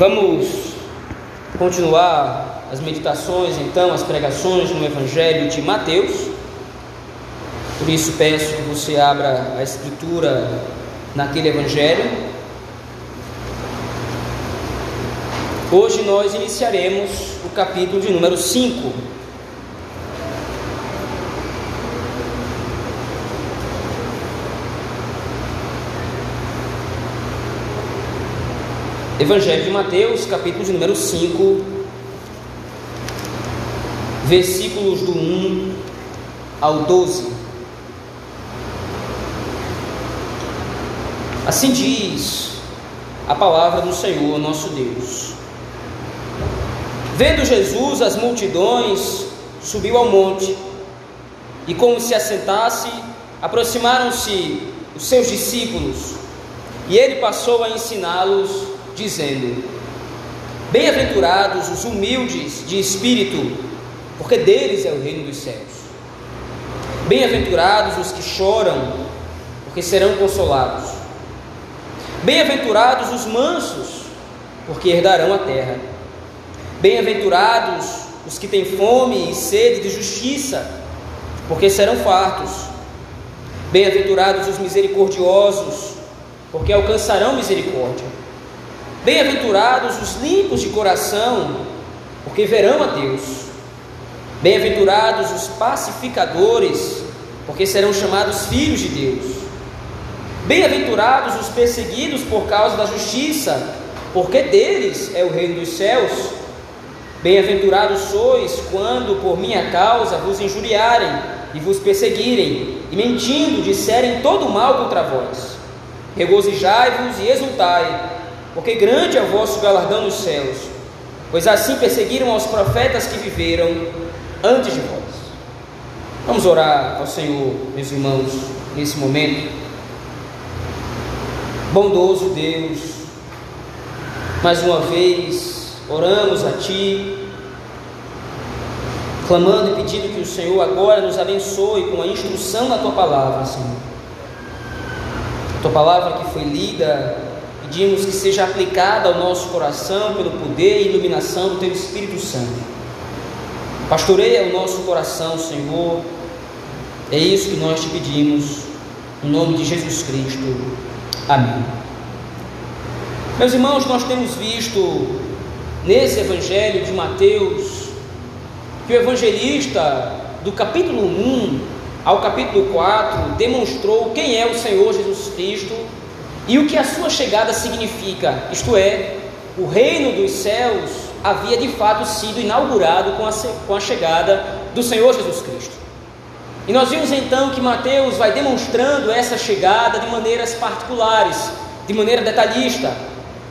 Vamos continuar as meditações, então, as pregações no Evangelho de Mateus. Por isso peço que você abra a Escritura naquele Evangelho. Hoje nós iniciaremos o capítulo de número 5. Evangelho de Mateus, capítulo de número 5, versículos do 1 ao 12. Assim diz a palavra do Senhor nosso Deus. Vendo Jesus as multidões, subiu ao monte, e como se assentasse, aproximaram-se os seus discípulos, e ele passou a ensiná-los dizendo: Bem-aventurados os humildes de espírito, porque deles é o reino dos céus. Bem-aventurados os que choram, porque serão consolados. Bem-aventurados os mansos, porque herdarão a terra. Bem-aventurados os que têm fome e sede de justiça, porque serão fartos. Bem-aventurados os misericordiosos, porque alcançarão misericórdia. Bem-aventurados os limpos de coração, porque verão a Deus. Bem-aventurados os pacificadores, porque serão chamados filhos de Deus. Bem-aventurados os perseguidos por causa da justiça, porque deles é o reino dos céus. Bem-aventurados sois quando por minha causa vos injuriarem e vos perseguirem, e mentindo disserem todo mal contra vós. Regozijai-vos e exultai porque grande é o vosso galardão nos céus, pois assim perseguiram aos profetas que viveram antes de vós. Vamos orar ao Senhor, meus irmãos, nesse momento. Bondoso Deus, mais uma vez oramos a Ti, clamando e pedindo que o Senhor agora nos abençoe com a instrução da Tua palavra, Senhor. A Tua palavra que foi lida Pedimos que seja aplicada ao nosso coração pelo poder e iluminação do Teu Espírito Santo. Pastoreia o nosso coração, Senhor. É isso que nós te pedimos, em nome de Jesus Cristo. Amém. Meus irmãos, nós temos visto nesse Evangelho de Mateus que o evangelista, do capítulo 1 ao capítulo 4, demonstrou quem é o Senhor Jesus Cristo e o que a sua chegada significa, isto é, o reino dos céus havia de fato sido inaugurado com a, com a chegada do Senhor Jesus Cristo. E nós vimos então que Mateus vai demonstrando essa chegada de maneiras particulares, de maneira detalhista,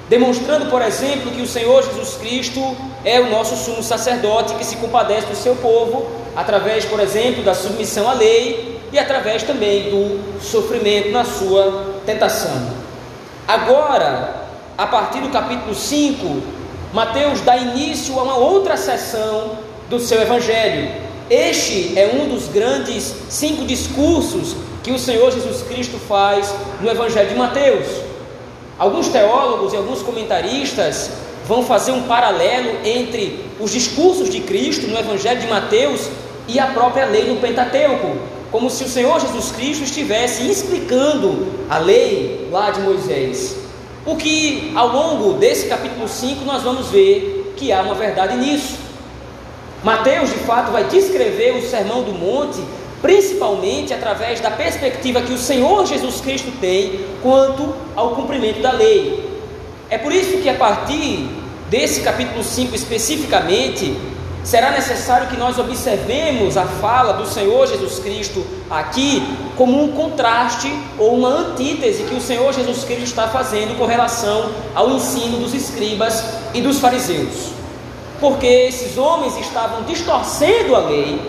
demonstrando, por exemplo, que o Senhor Jesus Cristo é o nosso sumo sacerdote que se compadece do seu povo, através, por exemplo, da submissão à lei e através também do sofrimento na sua tentação. Agora, a partir do capítulo 5, Mateus dá início a uma outra sessão do seu evangelho. Este é um dos grandes cinco discursos que o Senhor Jesus Cristo faz no evangelho de Mateus. Alguns teólogos e alguns comentaristas vão fazer um paralelo entre os discursos de Cristo no evangelho de Mateus e a própria lei no Pentateuco como se o Senhor Jesus Cristo estivesse explicando a lei lá de Moisés. O que ao longo desse capítulo 5 nós vamos ver que há uma verdade nisso. Mateus, de fato, vai descrever o Sermão do Monte, principalmente através da perspectiva que o Senhor Jesus Cristo tem quanto ao cumprimento da lei. É por isso que a partir desse capítulo 5 especificamente, será necessário que nós observemos a fala do Senhor Jesus Cristo aqui como um contraste ou uma antítese que o Senhor Jesus Cristo está fazendo com relação ao ensino dos escribas e dos fariseus. Porque esses homens estavam distorcendo a lei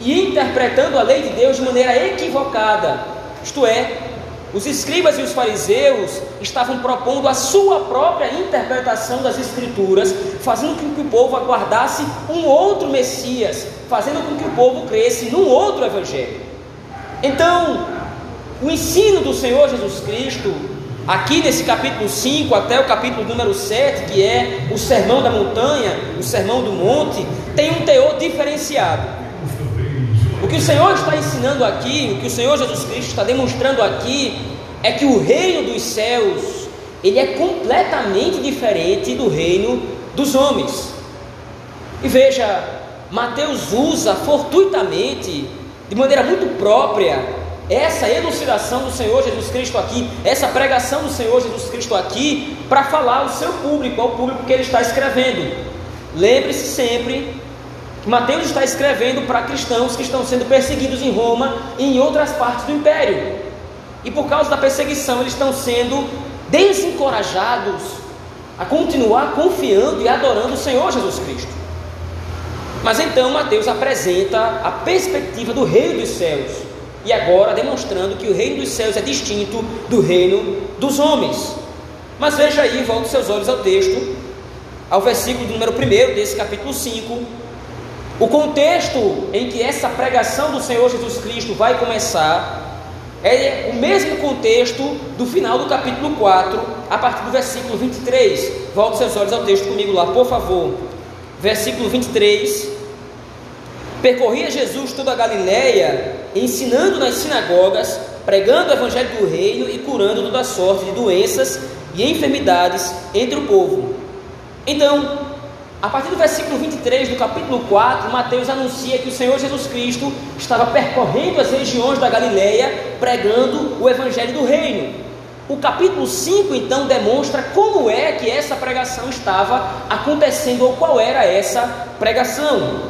e interpretando a lei de Deus de maneira equivocada, isto é, os escribas e os fariseus estavam propondo a sua própria interpretação das Escrituras, fazendo com que o povo aguardasse um outro Messias, fazendo com que o povo cresce num outro Evangelho. Então, o ensino do Senhor Jesus Cristo aqui nesse capítulo 5 até o capítulo número 7, que é o sermão da montanha, o sermão do monte, tem um teor diferenciado. O que o Senhor está ensinando aqui, o que o Senhor Jesus Cristo está demonstrando aqui, é que o reino dos céus, ele é completamente diferente do reino dos homens. E veja, Mateus usa fortuitamente, de maneira muito própria, essa elucidação do Senhor Jesus Cristo aqui, essa pregação do Senhor Jesus Cristo aqui, para falar ao seu público, ao público que ele está escrevendo. Lembre-se sempre Mateus está escrevendo para cristãos que estão sendo perseguidos em Roma e em outras partes do império. E por causa da perseguição, eles estão sendo desencorajados a continuar confiando e adorando o Senhor Jesus Cristo. Mas então Mateus apresenta a perspectiva do reino dos céus, e agora demonstrando que o reino dos céus é distinto do reino dos homens. Mas veja aí, volte seus olhos ao texto, ao versículo número 1 desse capítulo 5. O contexto em que essa pregação do Senhor Jesus Cristo vai começar é o mesmo contexto do final do capítulo 4, a partir do versículo 23. Volte seus olhos ao texto comigo lá, por favor. Versículo 23. Percorria Jesus toda a Galiléia, ensinando nas sinagogas, pregando o evangelho do reino e curando toda sorte de doenças e enfermidades entre o povo. Então, a partir do versículo 23 do capítulo 4, Mateus anuncia que o Senhor Jesus Cristo estava percorrendo as regiões da Galiléia, pregando o evangelho do reino. O capítulo 5 então demonstra como é que essa pregação estava acontecendo ou qual era essa pregação.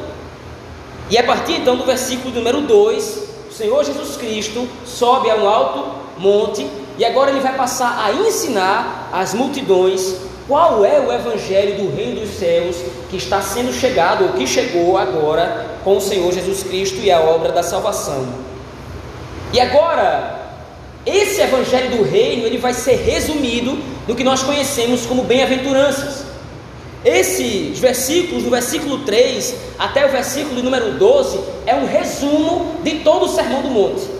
E a partir então do versículo número 2, o Senhor Jesus Cristo sobe a um alto monte e agora ele vai passar a ensinar as multidões qual é o evangelho do reino dos céus que está sendo chegado ou que chegou agora com o Senhor Jesus Cristo e a obra da salvação. E agora, esse evangelho do reino, ele vai ser resumido no que nós conhecemos como bem-aventuranças. Esses versículos, do versículo 3 até o versículo número 12, é um resumo de todo o Sermão do Monte.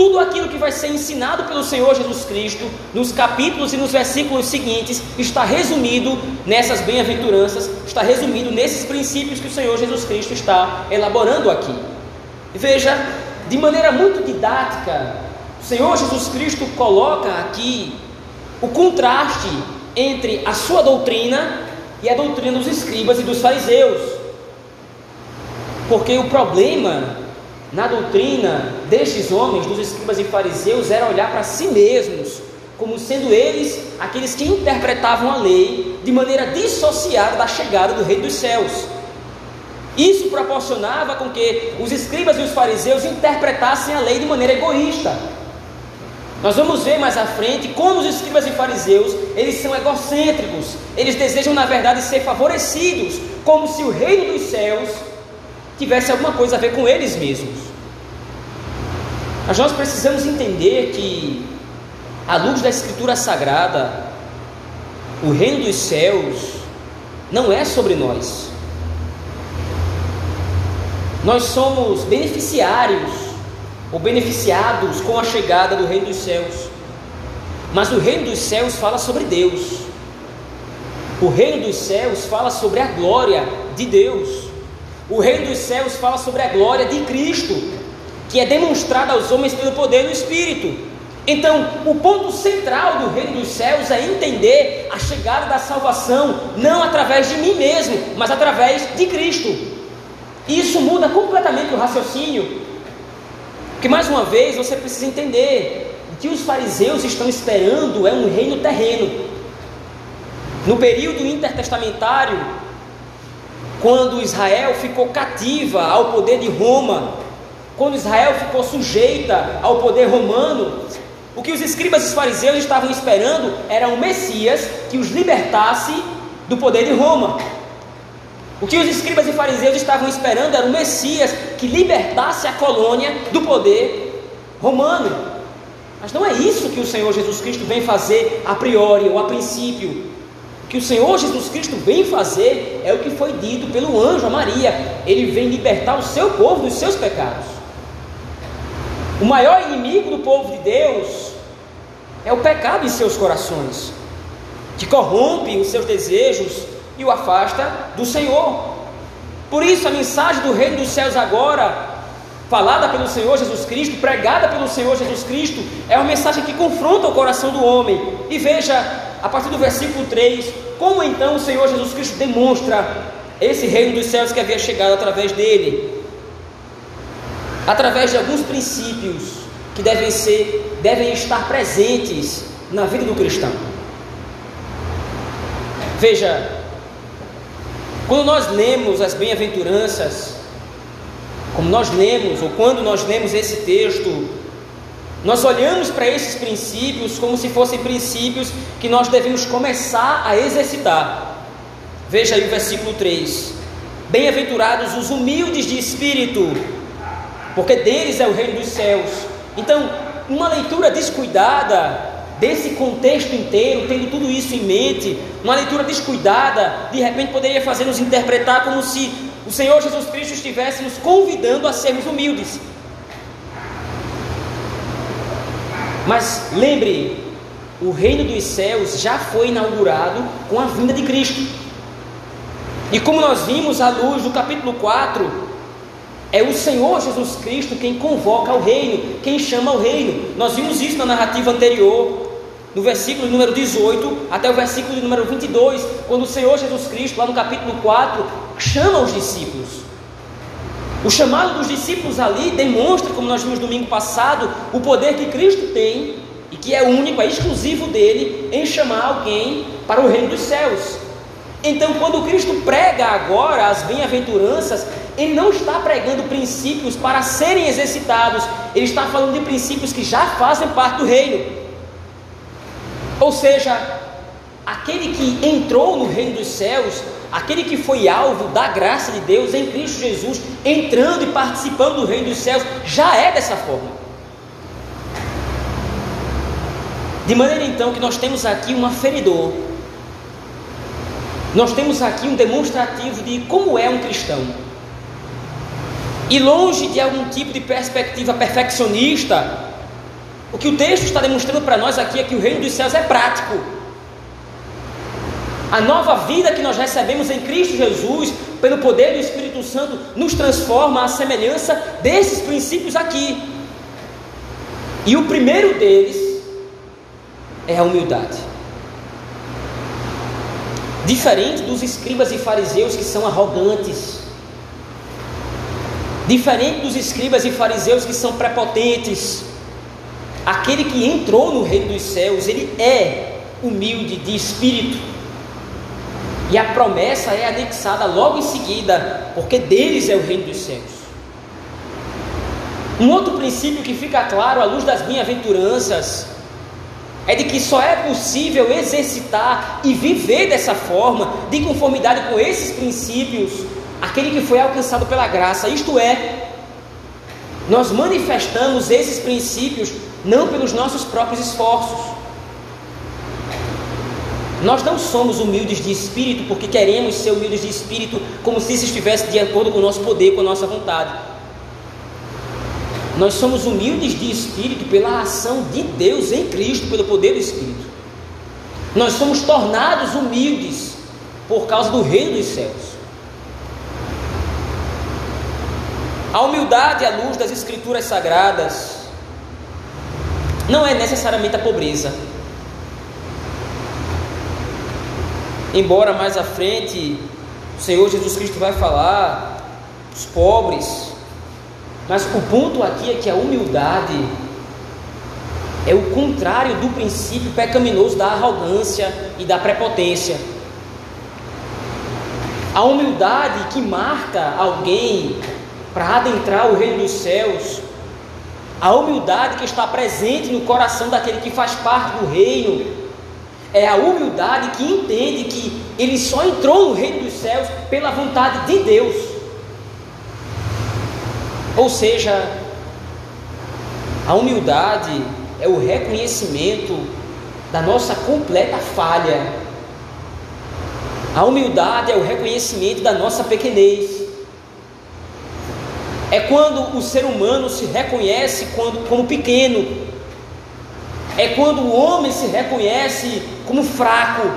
Tudo aquilo que vai ser ensinado pelo Senhor Jesus Cristo nos capítulos e nos versículos seguintes está resumido nessas bem-aventuranças, está resumido nesses princípios que o Senhor Jesus Cristo está elaborando aqui. Veja, de maneira muito didática, o Senhor Jesus Cristo coloca aqui o contraste entre a sua doutrina e a doutrina dos escribas e dos fariseus. Porque o problema na doutrina destes homens, dos escribas e fariseus, era olhar para si mesmos, como sendo eles aqueles que interpretavam a lei de maneira dissociada da chegada do Rei dos Céus. Isso proporcionava com que os escribas e os fariseus interpretassem a lei de maneira egoísta, nós vamos ver mais à frente como os escribas e fariseus, eles são egocêntricos, eles desejam na verdade ser favorecidos, como se o reino dos céus tivesse alguma coisa a ver com eles mesmos. Mas nós precisamos entender que, à luz da Escritura Sagrada, o reino dos céus não é sobre nós. Nós somos beneficiários ou beneficiados com a chegada do Reino dos Céus. Mas o Reino dos Céus fala sobre Deus. O Reino dos Céus fala sobre a glória de Deus. O Reino dos Céus fala sobre a glória de Cristo, que é demonstrada aos homens pelo poder do Espírito. Então, o ponto central do Reino dos Céus é entender a chegada da salvação, não através de mim mesmo, mas através de Cristo. Isso muda completamente o raciocínio porque mais uma vez você precisa entender: que os fariseus estão esperando é um reino terreno. No período intertestamentário, quando Israel ficou cativa ao poder de Roma, quando Israel ficou sujeita ao poder romano, o que os escribas e os fariseus estavam esperando era um Messias que os libertasse do poder de Roma. O que os escribas e fariseus estavam esperando era um Messias que libertasse a colônia do poder romano. Mas não é isso que o Senhor Jesus Cristo vem fazer a priori ou a princípio. Que o Senhor Jesus Cristo vem fazer é o que foi dito pelo anjo a Maria. Ele vem libertar o seu povo dos seus pecados. O maior inimigo do povo de Deus é o pecado em seus corações, que corrompe os seus desejos e o afasta do Senhor. Por isso, a mensagem do Reino dos Céus agora, falada pelo Senhor Jesus Cristo, pregada pelo Senhor Jesus Cristo, é uma mensagem que confronta o coração do homem. E veja, a partir do versículo 3, como então o Senhor Jesus Cristo demonstra esse reino dos céus que havia chegado através dele, através de alguns princípios que devem ser, devem estar presentes na vida do cristão. Veja, quando nós lemos as bem-aventuranças, como nós lemos, ou quando nós lemos esse texto, nós olhamos para esses princípios como se fossem princípios que nós devemos começar a exercitar. Veja aí o versículo 3: Bem-aventurados os humildes de espírito, porque deles é o reino dos céus. Então, uma leitura descuidada desse contexto inteiro, tendo tudo isso em mente, uma leitura descuidada, de repente poderia fazer nos interpretar como se o Senhor Jesus Cristo estivesse nos convidando a sermos humildes. Mas lembre, o reino dos céus já foi inaugurado com a vinda de Cristo. E como nós vimos à luz do capítulo 4, é o Senhor Jesus Cristo quem convoca ao reino, quem chama ao reino. Nós vimos isso na narrativa anterior, no versículo número 18 até o versículo número 22, quando o Senhor Jesus Cristo, lá no capítulo 4, chama os discípulos. O chamado dos discípulos ali demonstra, como nós vimos domingo passado, o poder que Cristo tem e que é único, é exclusivo dele em chamar alguém para o reino dos céus. Então, quando Cristo prega agora as bem-aventuranças, ele não está pregando princípios para serem exercitados, ele está falando de princípios que já fazem parte do reino. Ou seja, aquele que entrou no reino dos céus, aquele que foi alvo da graça de Deus em Cristo Jesus, entrando e participando do reino dos céus, já é dessa forma. De maneira então que nós temos aqui um aferidor nós temos aqui um demonstrativo de como é um cristão. E longe de algum tipo de perspectiva perfeccionista, o que o texto está demonstrando para nós aqui é que o reino dos céus é prático. A nova vida que nós recebemos em Cristo Jesus, pelo poder do Espírito Santo, nos transforma à semelhança desses princípios aqui. E o primeiro deles é a humildade. Diferente dos escribas e fariseus que são arrogantes. Diferente dos escribas e fariseus que são prepotentes. Aquele que entrou no reino dos céus, ele é humilde de espírito. E a promessa é anexada logo em seguida, porque deles é o reino dos céus. Um outro princípio que fica claro à luz das bem-aventuranças é de que só é possível exercitar e viver dessa forma, de conformidade com esses princípios, aquele que foi alcançado pela graça, isto é, nós manifestamos esses princípios não pelos nossos próprios esforços. Nós não somos humildes de espírito porque queremos ser humildes de espírito, como se isso estivesse de acordo com o nosso poder, com a nossa vontade. Nós somos humildes de espírito pela ação de Deus em Cristo, pelo poder do Espírito. Nós somos tornados humildes por causa do reino dos céus. A humildade à luz das Escrituras sagradas não é necessariamente a pobreza. Embora mais à frente o Senhor Jesus Cristo vai falar, os pobres mas o ponto aqui é que a humildade é o contrário do princípio pecaminoso da arrogância e da prepotência. A humildade que marca alguém para adentrar o reino dos céus, a humildade que está presente no coração daquele que faz parte do reino, é a humildade que entende que ele só entrou no reino dos céus pela vontade de Deus. Ou seja, a humildade é o reconhecimento da nossa completa falha. A humildade é o reconhecimento da nossa pequenez. É quando o ser humano se reconhece quando, como pequeno. é quando o homem se reconhece como fraco,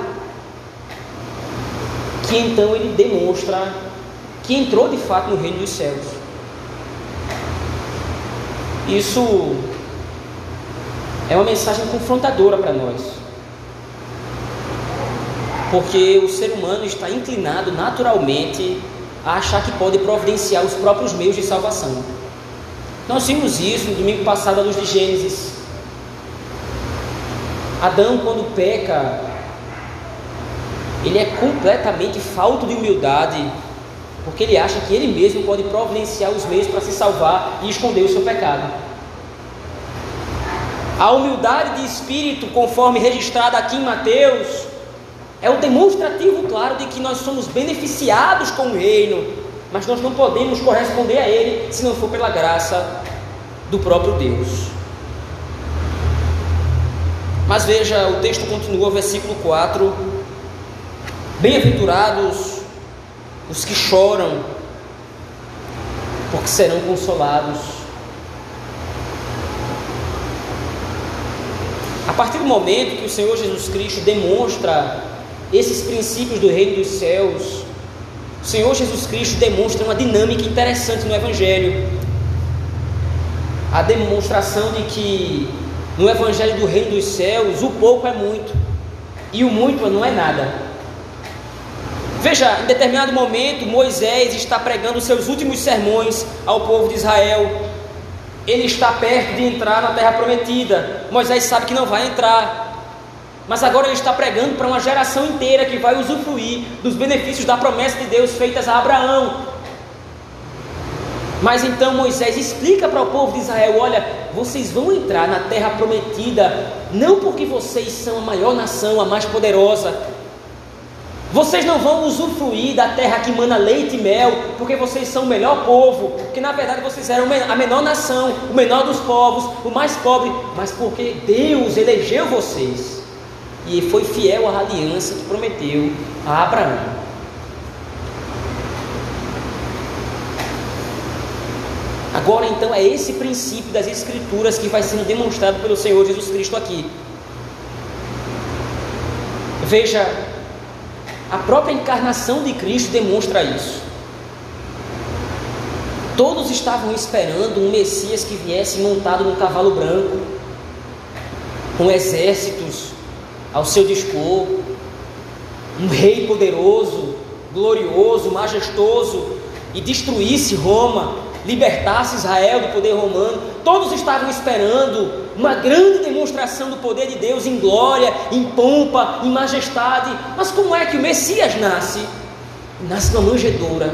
que então ele demonstra que entrou de fato no reino dos céus. Isso é uma mensagem confrontadora para nós. Porque o ser humano está inclinado naturalmente a achar que pode providenciar os próprios meios de salvação. Nós vimos isso no domingo passado à luz de Gênesis. Adão, quando peca, ele é completamente falto de humildade, porque ele acha que ele mesmo pode providenciar os meios para se salvar e esconder o seu pecado. A humildade de espírito, conforme registrada aqui em Mateus, é o demonstrativo claro de que nós somos beneficiados com o reino, mas nós não podemos corresponder a ele se não for pela graça do próprio Deus. Mas veja, o texto continua, versículo 4: Bem-aventurados os que choram, porque serão consolados. A partir do momento que o Senhor Jesus Cristo demonstra esses princípios do reino dos céus, o Senhor Jesus Cristo demonstra uma dinâmica interessante no Evangelho. A demonstração de que no Evangelho do reino dos céus o pouco é muito e o muito não é nada. Veja, em determinado momento, Moisés está pregando seus últimos sermões ao povo de Israel. Ele está perto de entrar na terra prometida. Moisés sabe que não vai entrar. Mas agora ele está pregando para uma geração inteira que vai usufruir dos benefícios da promessa de Deus feitas a Abraão. Mas então Moisés explica para o povo de Israel: olha, vocês vão entrar na terra prometida, não porque vocês são a maior nação, a mais poderosa, vocês não vão usufruir da terra que mana leite e mel, porque vocês são o melhor povo, porque na verdade vocês eram a menor nação, o menor dos povos, o mais pobre, mas porque Deus elegeu vocês e foi fiel à aliança que prometeu a Abraão. Agora então é esse princípio das Escrituras que vai sendo demonstrado pelo Senhor Jesus Cristo aqui. Veja a própria encarnação de Cristo demonstra isso. Todos estavam esperando um Messias que viesse montado num cavalo branco, com exércitos ao seu dispor, um rei poderoso, glorioso, majestoso, e destruísse Roma, libertasse Israel do poder romano. Todos estavam esperando uma grande demonstração do poder de Deus em glória, em pompa, em majestade. Mas como é que o Messias nasce? Nasce numa manjedoura.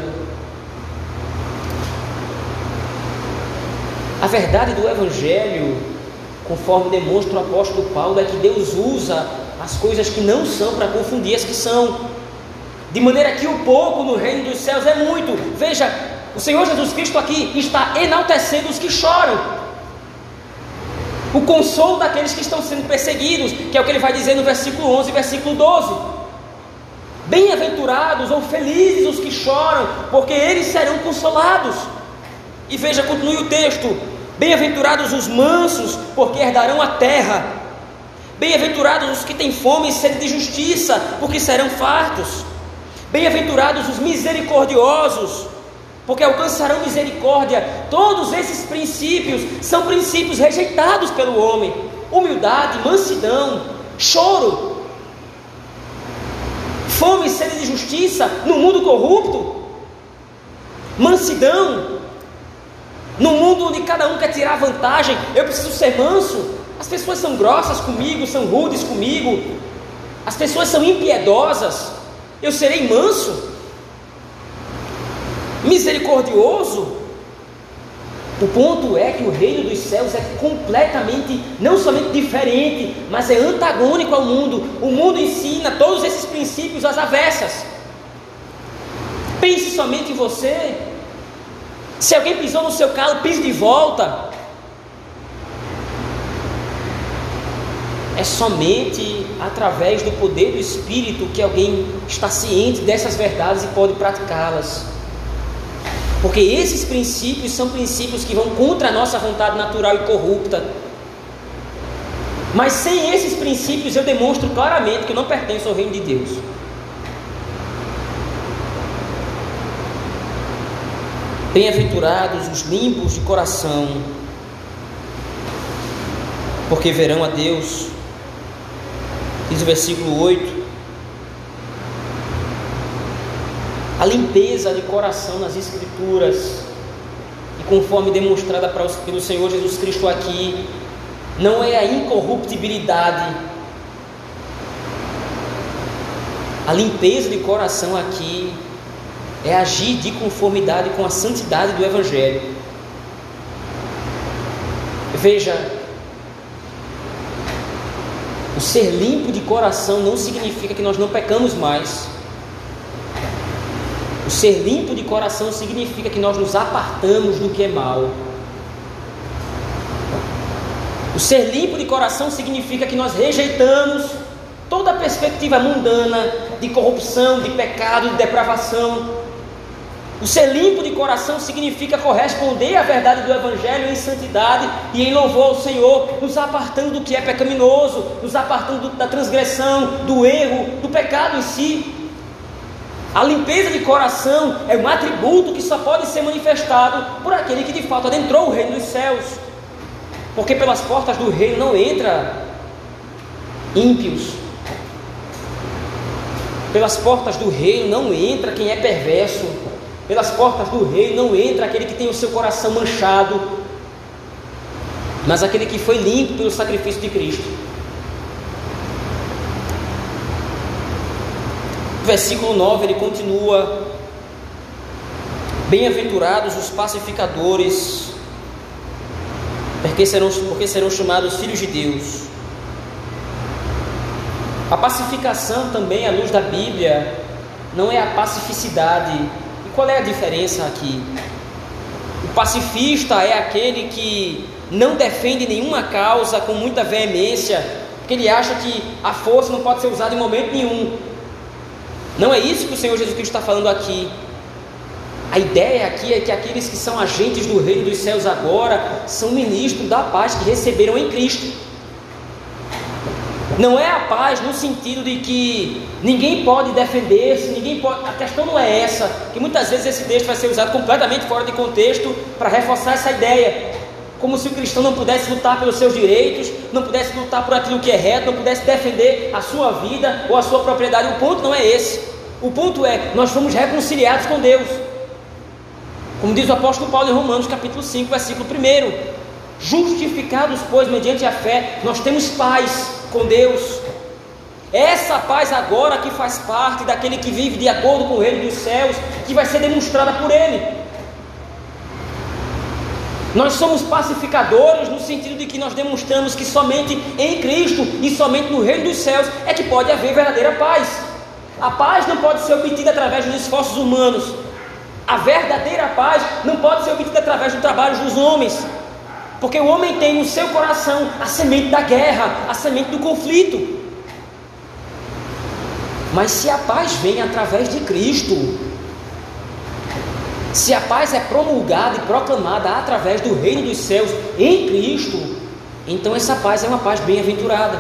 A verdade do Evangelho, conforme demonstra o apóstolo Paulo, é que Deus usa as coisas que não são para confundir as que são. De maneira que o pouco no reino dos céus é muito. Veja, o Senhor Jesus Cristo aqui está enaltecendo os que choram o consolo daqueles que estão sendo perseguidos, que é o que ele vai dizer no versículo 11 e versículo 12. Bem-aventurados ou felizes os que choram, porque eles serão consolados. E veja, continue o texto: Bem-aventurados os mansos, porque herdarão a terra. Bem-aventurados os que têm fome e sede de justiça, porque serão fartos. Bem-aventurados os misericordiosos, porque alcançarão misericórdia. Todos esses princípios são princípios rejeitados pelo homem: humildade, mansidão, choro, fome e sede de justiça no mundo corrupto, mansidão. No mundo onde cada um quer tirar vantagem, eu preciso ser manso. As pessoas são grossas comigo, são rudes comigo. As pessoas são impiedosas. Eu serei manso misericordioso. O ponto é que o reino dos céus é completamente, não somente diferente, mas é antagônico ao mundo. O mundo ensina todos esses princípios às avessas. Pense somente em você. Se alguém pisou no seu calo, pise de volta. É somente através do poder do Espírito que alguém está ciente dessas verdades e pode praticá-las. Porque esses princípios são princípios que vão contra a nossa vontade natural e corrupta. Mas sem esses princípios eu demonstro claramente que eu não pertenço ao reino de Deus. Bem-aventurados os limpos de coração, porque verão a Deus. Diz o versículo 8. A limpeza de coração nas Escrituras, e conforme demonstrada pelo Senhor Jesus Cristo aqui, não é a incorruptibilidade. A limpeza de coração aqui é agir de conformidade com a santidade do Evangelho. Veja, o ser limpo de coração não significa que nós não pecamos mais. O ser limpo de coração significa que nós nos apartamos do que é mal. O ser limpo de coração significa que nós rejeitamos toda a perspectiva mundana de corrupção, de pecado, de depravação. O ser limpo de coração significa corresponder à verdade do Evangelho em santidade e em louvor ao Senhor, nos apartando do que é pecaminoso, nos apartando da transgressão, do erro, do pecado em si. A limpeza de coração é um atributo que só pode ser manifestado por aquele que de fato adentrou o reino dos céus. Porque pelas portas do reino não entra ímpios. Pelas portas do reino não entra quem é perverso. Pelas portas do reino não entra aquele que tem o seu coração manchado. Mas aquele que foi limpo pelo sacrifício de Cristo. Versículo 9 ele continua: Bem-aventurados os pacificadores, porque serão, porque serão chamados filhos de Deus. A pacificação também, à luz da Bíblia, não é a pacificidade. E qual é a diferença aqui? O pacifista é aquele que não defende nenhuma causa com muita veemência, porque ele acha que a força não pode ser usada em momento nenhum. Não é isso que o Senhor Jesus Cristo está falando aqui. A ideia aqui é que aqueles que são agentes do reino dos céus agora são ministros da paz que receberam em Cristo. Não é a paz no sentido de que ninguém pode defender-se, ninguém pode. A questão não é essa, que muitas vezes esse texto vai ser usado completamente fora de contexto para reforçar essa ideia. Como se o cristão não pudesse lutar pelos seus direitos, não pudesse lutar por aquilo que é reto, não pudesse defender a sua vida ou a sua propriedade. O ponto não é esse. O ponto é, nós fomos reconciliados com Deus. Como diz o apóstolo Paulo em Romanos, capítulo 5, versículo 1. Justificados, pois, mediante a fé, nós temos paz com Deus. Essa paz agora que faz parte daquele que vive de acordo com o reino dos céus, que vai ser demonstrada por ele. Nós somos pacificadores no sentido de que nós demonstramos que somente em Cristo e somente no reino dos céus é que pode haver verdadeira paz. A paz não pode ser obtida através dos esforços humanos, a verdadeira paz não pode ser obtida através do trabalho dos homens, porque o homem tem no seu coração a semente da guerra, a semente do conflito. Mas se a paz vem através de Cristo, se a paz é promulgada e proclamada através do reino dos céus em Cristo, então essa paz é uma paz bem-aventurada.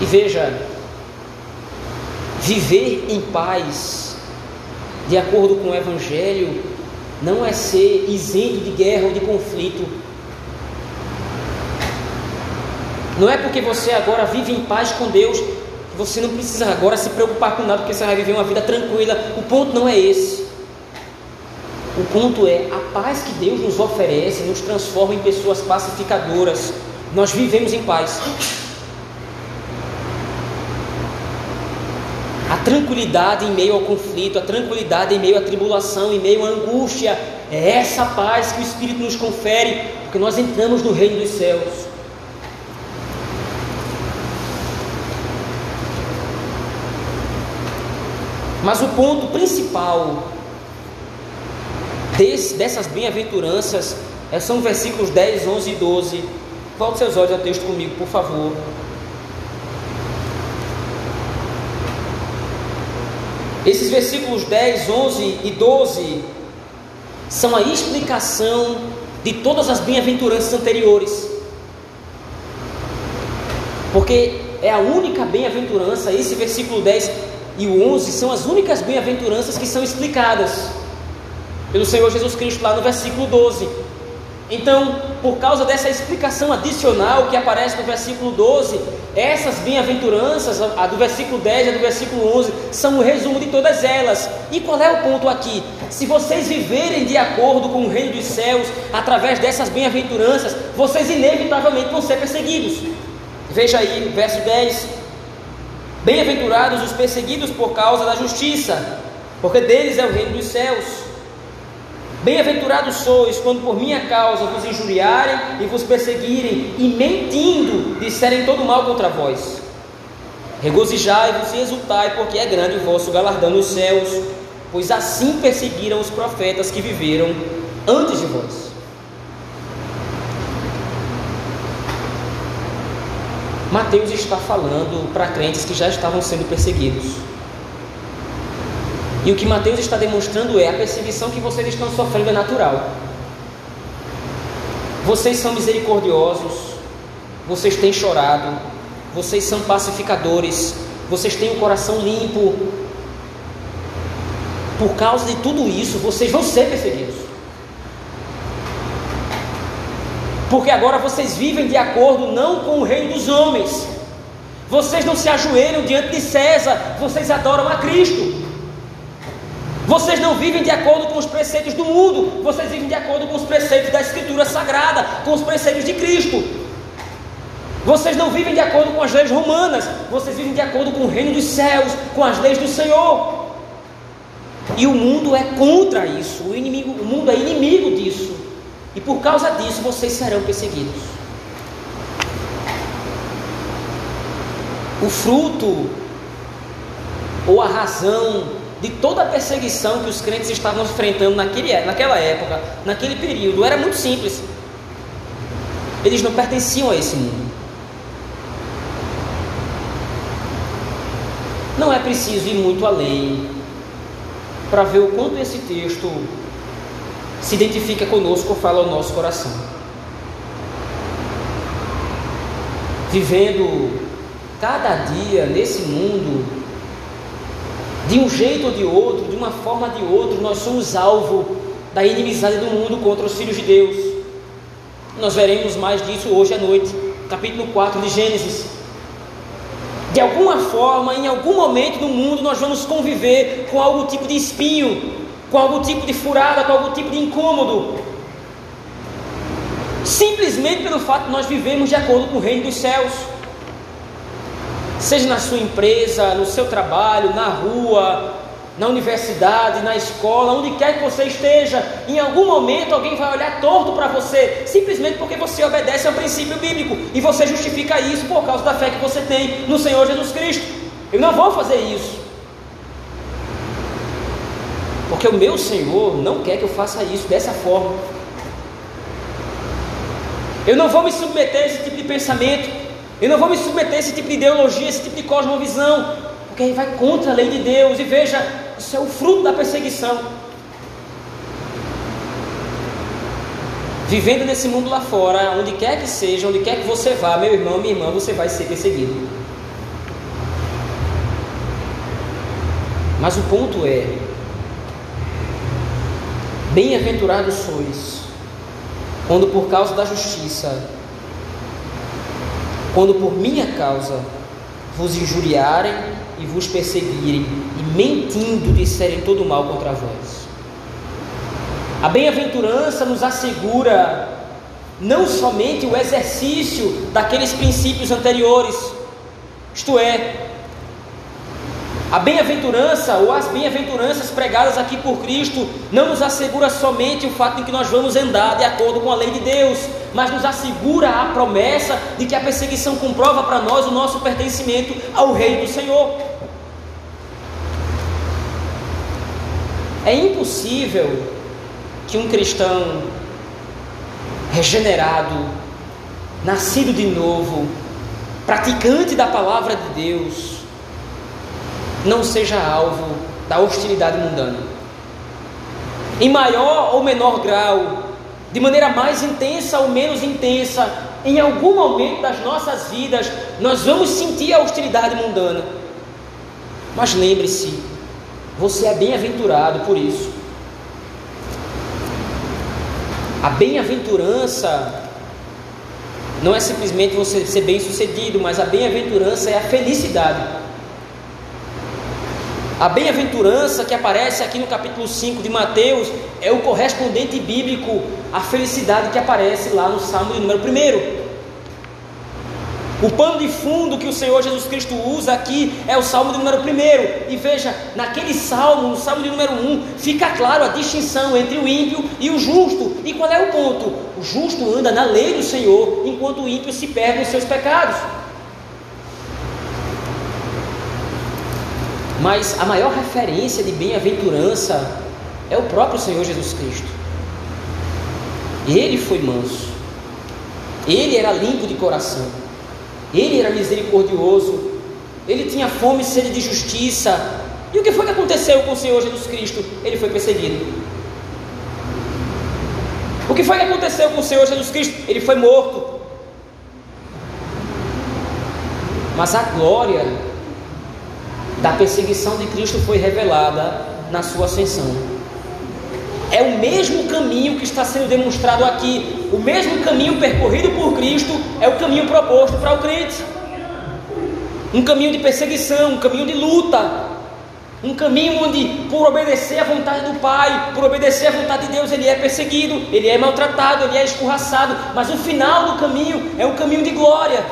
E veja, Viver em paz, de acordo com o Evangelho, não é ser isento de guerra ou de conflito. Não é porque você agora vive em paz com Deus você não precisa agora se preocupar com nada, porque você vai viver uma vida tranquila. O ponto não é esse. O ponto é a paz que Deus nos oferece, nos transforma em pessoas pacificadoras. Nós vivemos em paz. a tranquilidade em meio ao conflito, a tranquilidade em meio à tribulação, em meio à angústia. É essa paz que o Espírito nos confere, porque nós entramos no reino dos céus. Mas o ponto principal desse, dessas bem-aventuranças é, são versículos 10, 11 e 12. Volte seus olhos ao texto comigo, por favor. Esses versículos 10, 11 e 12 são a explicação de todas as bem-aventuranças anteriores. Porque é a única bem-aventurança, esse versículo 10 e o 11 são as únicas bem-aventuranças que são explicadas pelo Senhor Jesus Cristo lá no versículo 12. Então, por causa dessa explicação adicional que aparece no versículo 12, essas bem-aventuranças, a do versículo 10 e a do versículo 11, são o resumo de todas elas. E qual é o ponto aqui? Se vocês viverem de acordo com o reino dos céus, através dessas bem-aventuranças, vocês inevitavelmente vão ser perseguidos. Veja aí, verso 10: Bem-aventurados os perseguidos por causa da justiça, porque deles é o reino dos céus. Bem-aventurados sois quando por minha causa vos injuriarem e vos perseguirem, e mentindo disserem todo mal contra vós. Regozijai-vos e exultai, porque é grande o vosso galardão nos céus, pois assim perseguiram os profetas que viveram antes de vós. Mateus está falando para crentes que já estavam sendo perseguidos. E o que Mateus está demonstrando é a perseguição que vocês estão sofrendo é natural. Vocês são misericordiosos, vocês têm chorado, vocês são pacificadores, vocês têm o coração limpo. Por causa de tudo isso, vocês vão ser perseguidos. Porque agora vocês vivem de acordo não com o reino dos homens. Vocês não se ajoelham diante de César, vocês adoram a Cristo. Vocês não vivem de acordo com os preceitos do mundo, vocês vivem de acordo com os preceitos da Escritura Sagrada, com os preceitos de Cristo. Vocês não vivem de acordo com as leis romanas, vocês vivem de acordo com o reino dos céus, com as leis do Senhor. E o mundo é contra isso, o, inimigo, o mundo é inimigo disso. E por causa disso vocês serão perseguidos. O fruto ou a razão de toda a perseguição que os crentes estavam enfrentando naquele, naquela época, naquele período, era muito simples. Eles não pertenciam a esse mundo. Não é preciso ir muito além para ver o quanto esse texto se identifica conosco fala ao nosso coração. Vivendo cada dia nesse mundo de um jeito ou de outro, de uma forma ou de outra, nós somos alvo da inimizade do mundo contra os filhos de Deus. Nós veremos mais disso hoje à noite, capítulo 4 de Gênesis. De alguma forma, em algum momento do mundo, nós vamos conviver com algum tipo de espinho, com algum tipo de furada, com algum tipo de incômodo. Simplesmente pelo fato de nós vivemos de acordo com o reino dos céus seja na sua empresa, no seu trabalho, na rua, na universidade, na escola, onde quer que você esteja, em algum momento alguém vai olhar torto para você, simplesmente porque você obedece ao princípio bíblico e você justifica isso por causa da fé que você tem no Senhor Jesus Cristo. Eu não vou fazer isso. Porque o meu Senhor não quer que eu faça isso dessa forma. Eu não vou me submeter a esse tipo de pensamento. Eu não vou me submeter a esse tipo de ideologia, esse tipo de cosmovisão, porque aí vai contra a lei de Deus. E veja, isso é o fruto da perseguição. Vivendo nesse mundo lá fora, onde quer que seja, onde quer que você vá, meu irmão, minha irmã, você vai ser perseguido. Mas o ponto é: bem-aventurados sois, quando por causa da justiça quando por minha causa vos injuriarem e vos perseguirem, e mentindo disserem todo mal contra vós. A bem-aventurança nos assegura não somente o exercício daqueles princípios anteriores, isto é, a bem-aventurança ou as bem-aventuranças pregadas aqui por Cristo não nos assegura somente o fato de que nós vamos andar de acordo com a lei de Deus, mas nos assegura a promessa de que a perseguição comprova para nós o nosso pertencimento ao Rei do Senhor. É impossível que um cristão regenerado, nascido de novo, praticante da palavra de Deus, não seja alvo da hostilidade mundana. Em maior ou menor grau, de maneira mais intensa ou menos intensa, em algum momento das nossas vidas, nós vamos sentir a hostilidade mundana. Mas lembre-se, você é bem-aventurado por isso. A bem-aventurança não é simplesmente você ser bem-sucedido, mas a bem-aventurança é a felicidade. A bem-aventurança que aparece aqui no capítulo 5 de Mateus é o correspondente bíblico à felicidade que aparece lá no Salmo de número 1. O pano de fundo que o Senhor Jesus Cristo usa aqui é o Salmo de número 1. E veja, naquele salmo, no Salmo de número 1, fica claro a distinção entre o ímpio e o justo. E qual é o ponto? O justo anda na lei do Senhor, enquanto o ímpio se perde nos seus pecados. Mas a maior referência de bem-aventurança é o próprio Senhor Jesus Cristo. Ele foi manso, ele era limpo de coração, ele era misericordioso, ele tinha fome e sede de justiça. E o que foi que aconteceu com o Senhor Jesus Cristo? Ele foi perseguido. O que foi que aconteceu com o Senhor Jesus Cristo? Ele foi morto. Mas a glória da perseguição de Cristo foi revelada na sua ascensão. É o mesmo caminho que está sendo demonstrado aqui, o mesmo caminho percorrido por Cristo é o caminho proposto para o crente. Um caminho de perseguição, um caminho de luta, um caminho onde, por obedecer à vontade do Pai, por obedecer à vontade de Deus, ele é perseguido, ele é maltratado, ele é escorraçado, mas o final do caminho é um caminho de glória,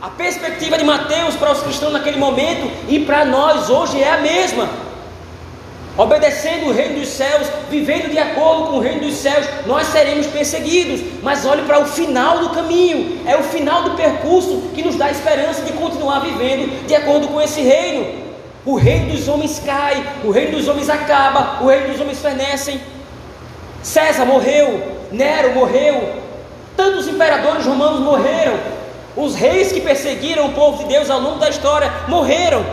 a perspectiva de Mateus para os cristãos naquele momento e para nós hoje é a mesma. Obedecendo o reino dos céus, vivendo de acordo com o reino dos céus, nós seremos perseguidos. Mas olhe para o final do caminho, é o final do percurso que nos dá esperança de continuar vivendo de acordo com esse reino. O reino dos homens cai, o reino dos homens acaba, o reino dos homens fenecem. César morreu, Nero morreu, tantos imperadores romanos morreram, os reis que perseguiram o povo de Deus ao longo da história morreram.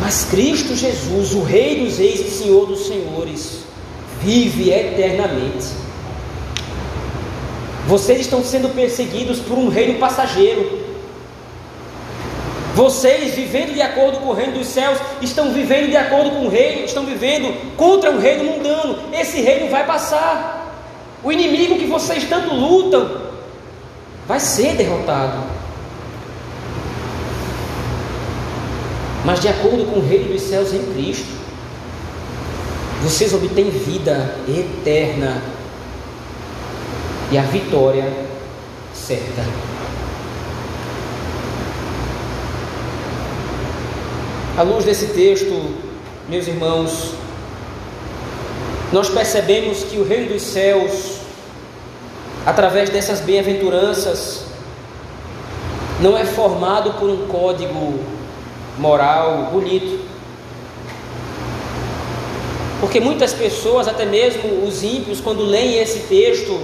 Mas Cristo Jesus, o Rei dos Reis e Senhor dos Senhores, vive eternamente. Vocês estão sendo perseguidos por um reino passageiro. Vocês, vivendo de acordo com o reino dos céus, estão vivendo de acordo com o reino, estão vivendo contra um reino mundano. Esse reino vai passar. O inimigo que vocês tanto lutam vai ser derrotado. Mas de acordo com o reino dos céus em Cristo, vocês obtêm vida eterna e a vitória certa. À luz desse texto, meus irmãos, nós percebemos que o reino dos céus, através dessas bem-aventuranças, não é formado por um código moral bonito. Porque muitas pessoas, até mesmo os ímpios, quando leem esse texto,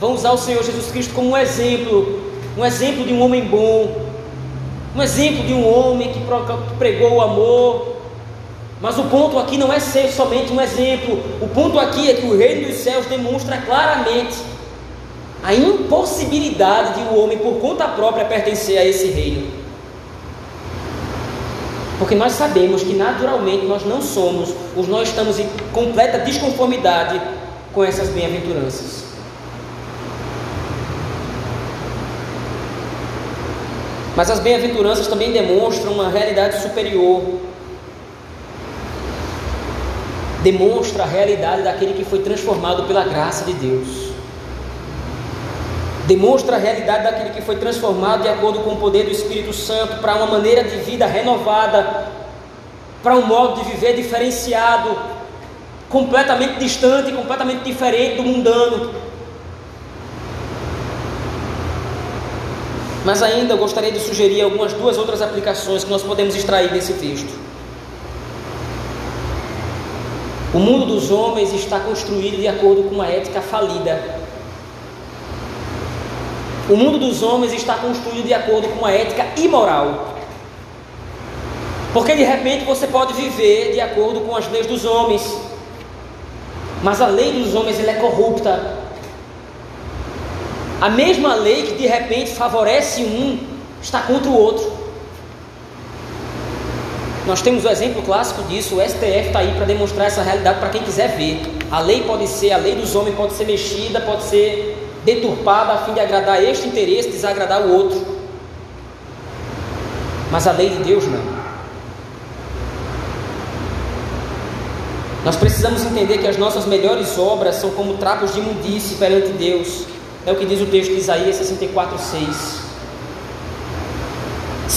vão usar o Senhor Jesus Cristo como um exemplo, um exemplo de um homem bom, um exemplo de um homem que pregou o amor, mas o ponto aqui não é ser somente um exemplo. O ponto aqui é que o reino dos céus demonstra claramente a impossibilidade de o um homem por conta própria pertencer a esse reino. Porque nós sabemos que naturalmente nós não somos, os nós estamos em completa desconformidade com essas bem-aventuranças. Mas as bem-aventuranças também demonstram uma realidade superior demonstra a realidade daquele que foi transformado pela graça de Deus. Demonstra a realidade daquele que foi transformado de acordo com o poder do Espírito Santo para uma maneira de vida renovada, para um modo de viver diferenciado, completamente distante, completamente diferente do mundano. Mas ainda gostaria de sugerir algumas duas outras aplicações que nós podemos extrair desse texto. O mundo dos homens está construído de acordo com uma ética falida. O mundo dos homens está construído de acordo com uma ética imoral. Porque de repente você pode viver de acordo com as leis dos homens. Mas a lei dos homens ela é corrupta. A mesma lei que de repente favorece um está contra o outro. Nós temos o exemplo clássico disso, o STF está aí para demonstrar essa realidade para quem quiser ver. A lei pode ser, a lei dos homens pode ser mexida, pode ser deturpada a fim de agradar este interesse, desagradar o outro. Mas a lei de Deus não. Nós precisamos entender que as nossas melhores obras são como trapos de imundície perante Deus. É o que diz o texto de Isaías 64, 6.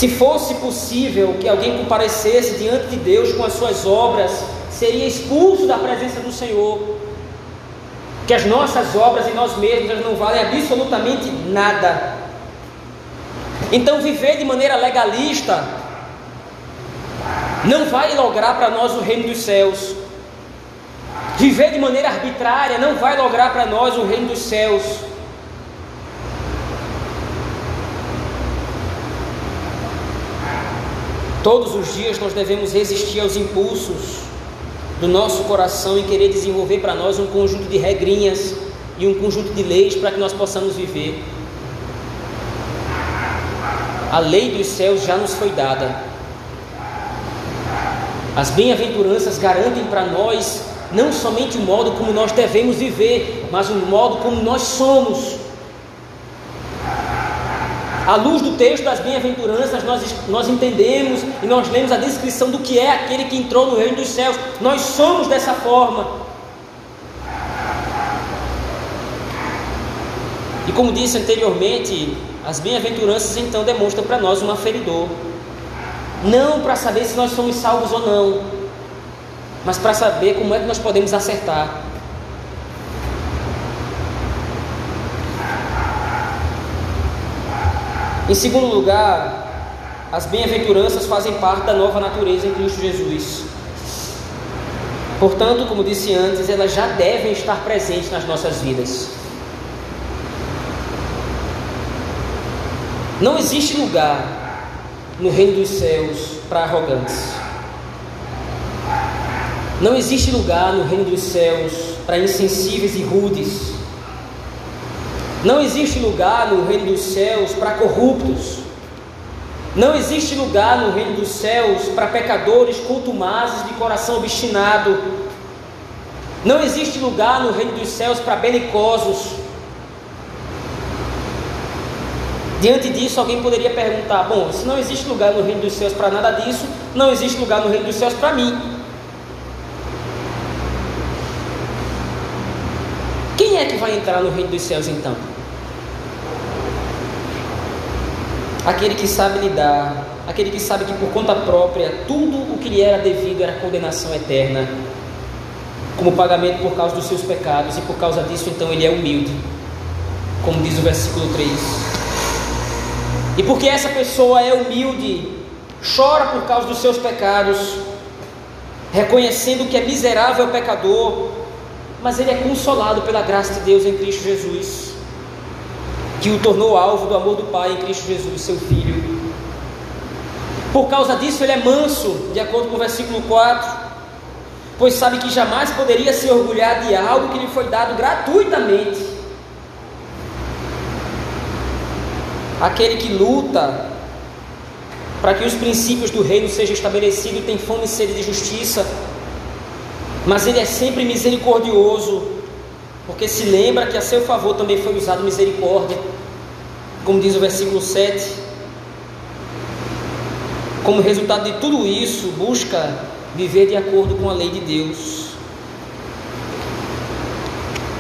Se fosse possível que alguém comparecesse diante de Deus com as suas obras, seria expulso da presença do Senhor. Que as nossas obras em nós mesmos não valem absolutamente nada. Então, viver de maneira legalista não vai lograr para nós o reino dos céus. Viver de maneira arbitrária não vai lograr para nós o reino dos céus. Todos os dias nós devemos resistir aos impulsos do nosso coração e querer desenvolver para nós um conjunto de regrinhas e um conjunto de leis para que nós possamos viver. A lei dos céus já nos foi dada. As bem-aventuranças garantem para nós não somente o modo como nós devemos viver, mas o modo como nós somos. À luz do texto das bem-aventuranças, nós, nós entendemos e nós lemos a descrição do que é aquele que entrou no reino dos céus. Nós somos dessa forma. E como disse anteriormente, as bem-aventuranças então demonstram para nós um aferidor. Não para saber se nós somos salvos ou não, mas para saber como é que nós podemos acertar. Em segundo lugar, as bem-aventuranças fazem parte da nova natureza em Cristo Jesus. Portanto, como disse antes, elas já devem estar presentes nas nossas vidas. Não existe lugar no reino dos céus para arrogantes. Não existe lugar no reino dos céus para insensíveis e rudes. Não existe lugar no reino dos céus para corruptos. Não existe lugar no reino dos céus para pecadores contumazes de coração obstinado. Não existe lugar no reino dos céus para belicosos. Diante disso, alguém poderia perguntar: bom, se não existe lugar no reino dos céus para nada disso, não existe lugar no reino dos céus para mim. Quem é que vai entrar no reino dos céus então? Aquele que sabe lidar, aquele que sabe que por conta própria tudo o que lhe era devido era condenação eterna, como pagamento por causa dos seus pecados, e por causa disso então ele é humilde, como diz o versículo 3. E porque essa pessoa é humilde, chora por causa dos seus pecados, reconhecendo que é miserável pecador, mas ele é consolado pela graça de Deus em Cristo Jesus, que o tornou alvo do amor do Pai em Cristo Jesus, seu Filho. Por causa disso, ele é manso, de acordo com o versículo 4, pois sabe que jamais poderia se orgulhar de algo que lhe foi dado gratuitamente. Aquele que luta para que os princípios do reino sejam estabelecidos tem fome e sede de justiça mas ele é sempre misericordioso, porque se lembra que a seu favor também foi usado misericórdia, como diz o versículo 7. Como resultado de tudo isso, busca viver de acordo com a lei de Deus.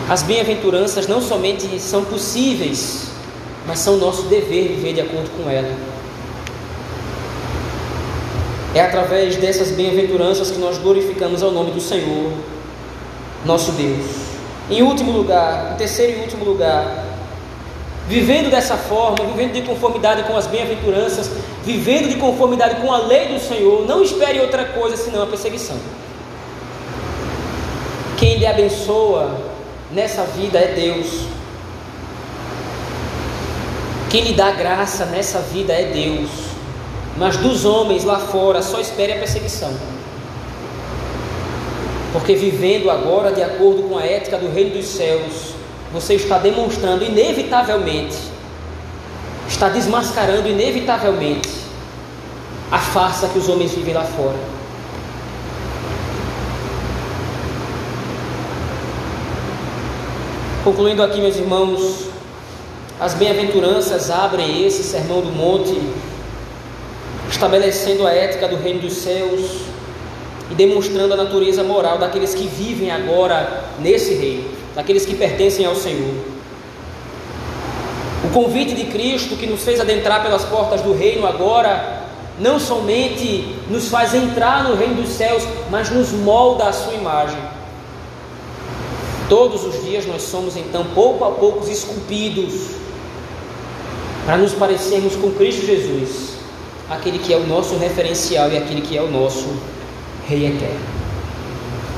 As bem-aventuranças não somente são possíveis, mas são nosso dever viver de acordo com ela. É através dessas bem-aventuranças que nós glorificamos ao nome do Senhor, nosso Deus. Em último lugar, em terceiro e último lugar, vivendo dessa forma, vivendo de conformidade com as bem-aventuranças, vivendo de conformidade com a lei do Senhor, não espere outra coisa senão a perseguição. Quem lhe abençoa nessa vida é Deus. Quem lhe dá graça nessa vida é Deus mas dos homens lá fora só espere a perseguição. Porque vivendo agora de acordo com a ética do reino dos céus, você está demonstrando inevitavelmente, está desmascarando inevitavelmente a farsa que os homens vivem lá fora. Concluindo aqui, meus irmãos, as bem-aventuranças abrem esse sermão do monte, estabelecendo a ética do reino dos céus e demonstrando a natureza moral daqueles que vivem agora nesse reino, daqueles que pertencem ao Senhor. O convite de Cristo que nos fez adentrar pelas portas do reino agora não somente nos faz entrar no reino dos céus, mas nos molda a sua imagem. Todos os dias nós somos então pouco a pouco esculpidos para nos parecermos com Cristo Jesus, aquele que é o nosso referencial e aquele que é o nosso Rei eterno.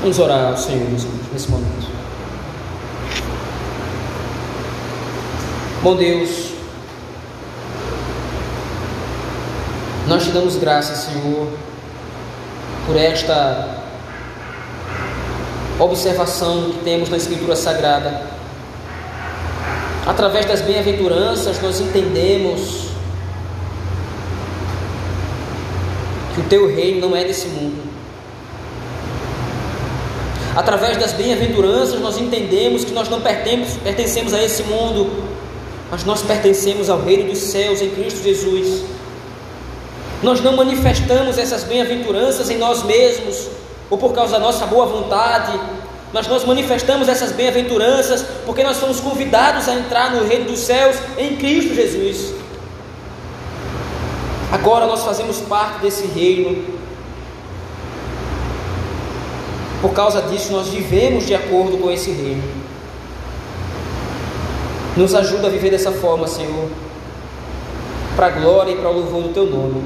Vamos orar ao Senhor nesse momento. Bom Deus, Nós te damos graças, Senhor, por esta observação que temos na Escritura Sagrada. Através das bem-aventuranças, nós entendemos que o teu reino não é desse mundo. Através das bem-aventuranças, nós entendemos que nós não pertencemos a esse mundo, mas nós pertencemos ao reino dos céus em Cristo Jesus. Nós não manifestamos essas bem-aventuranças em nós mesmos ou por causa da nossa boa vontade, mas nós manifestamos essas bem-aventuranças porque nós somos convidados a entrar no reino dos céus em Cristo Jesus. Agora nós fazemos parte desse reino. Por causa disso, nós vivemos de acordo com esse reino. Nos ajuda a viver dessa forma, Senhor, para a glória e para o louvor do Teu nome.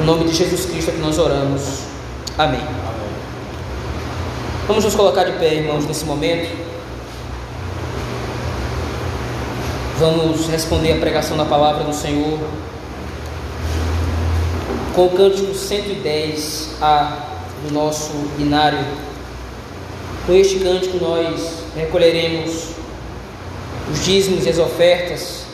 Em nome de Jesus Cristo é que nós oramos. Amém. Vamos nos colocar de pé, irmãos, nesse momento. Vamos responder a pregação da palavra do Senhor com o cântico 110A do nosso binário. Com este cântico nós recolheremos os dízimos e as ofertas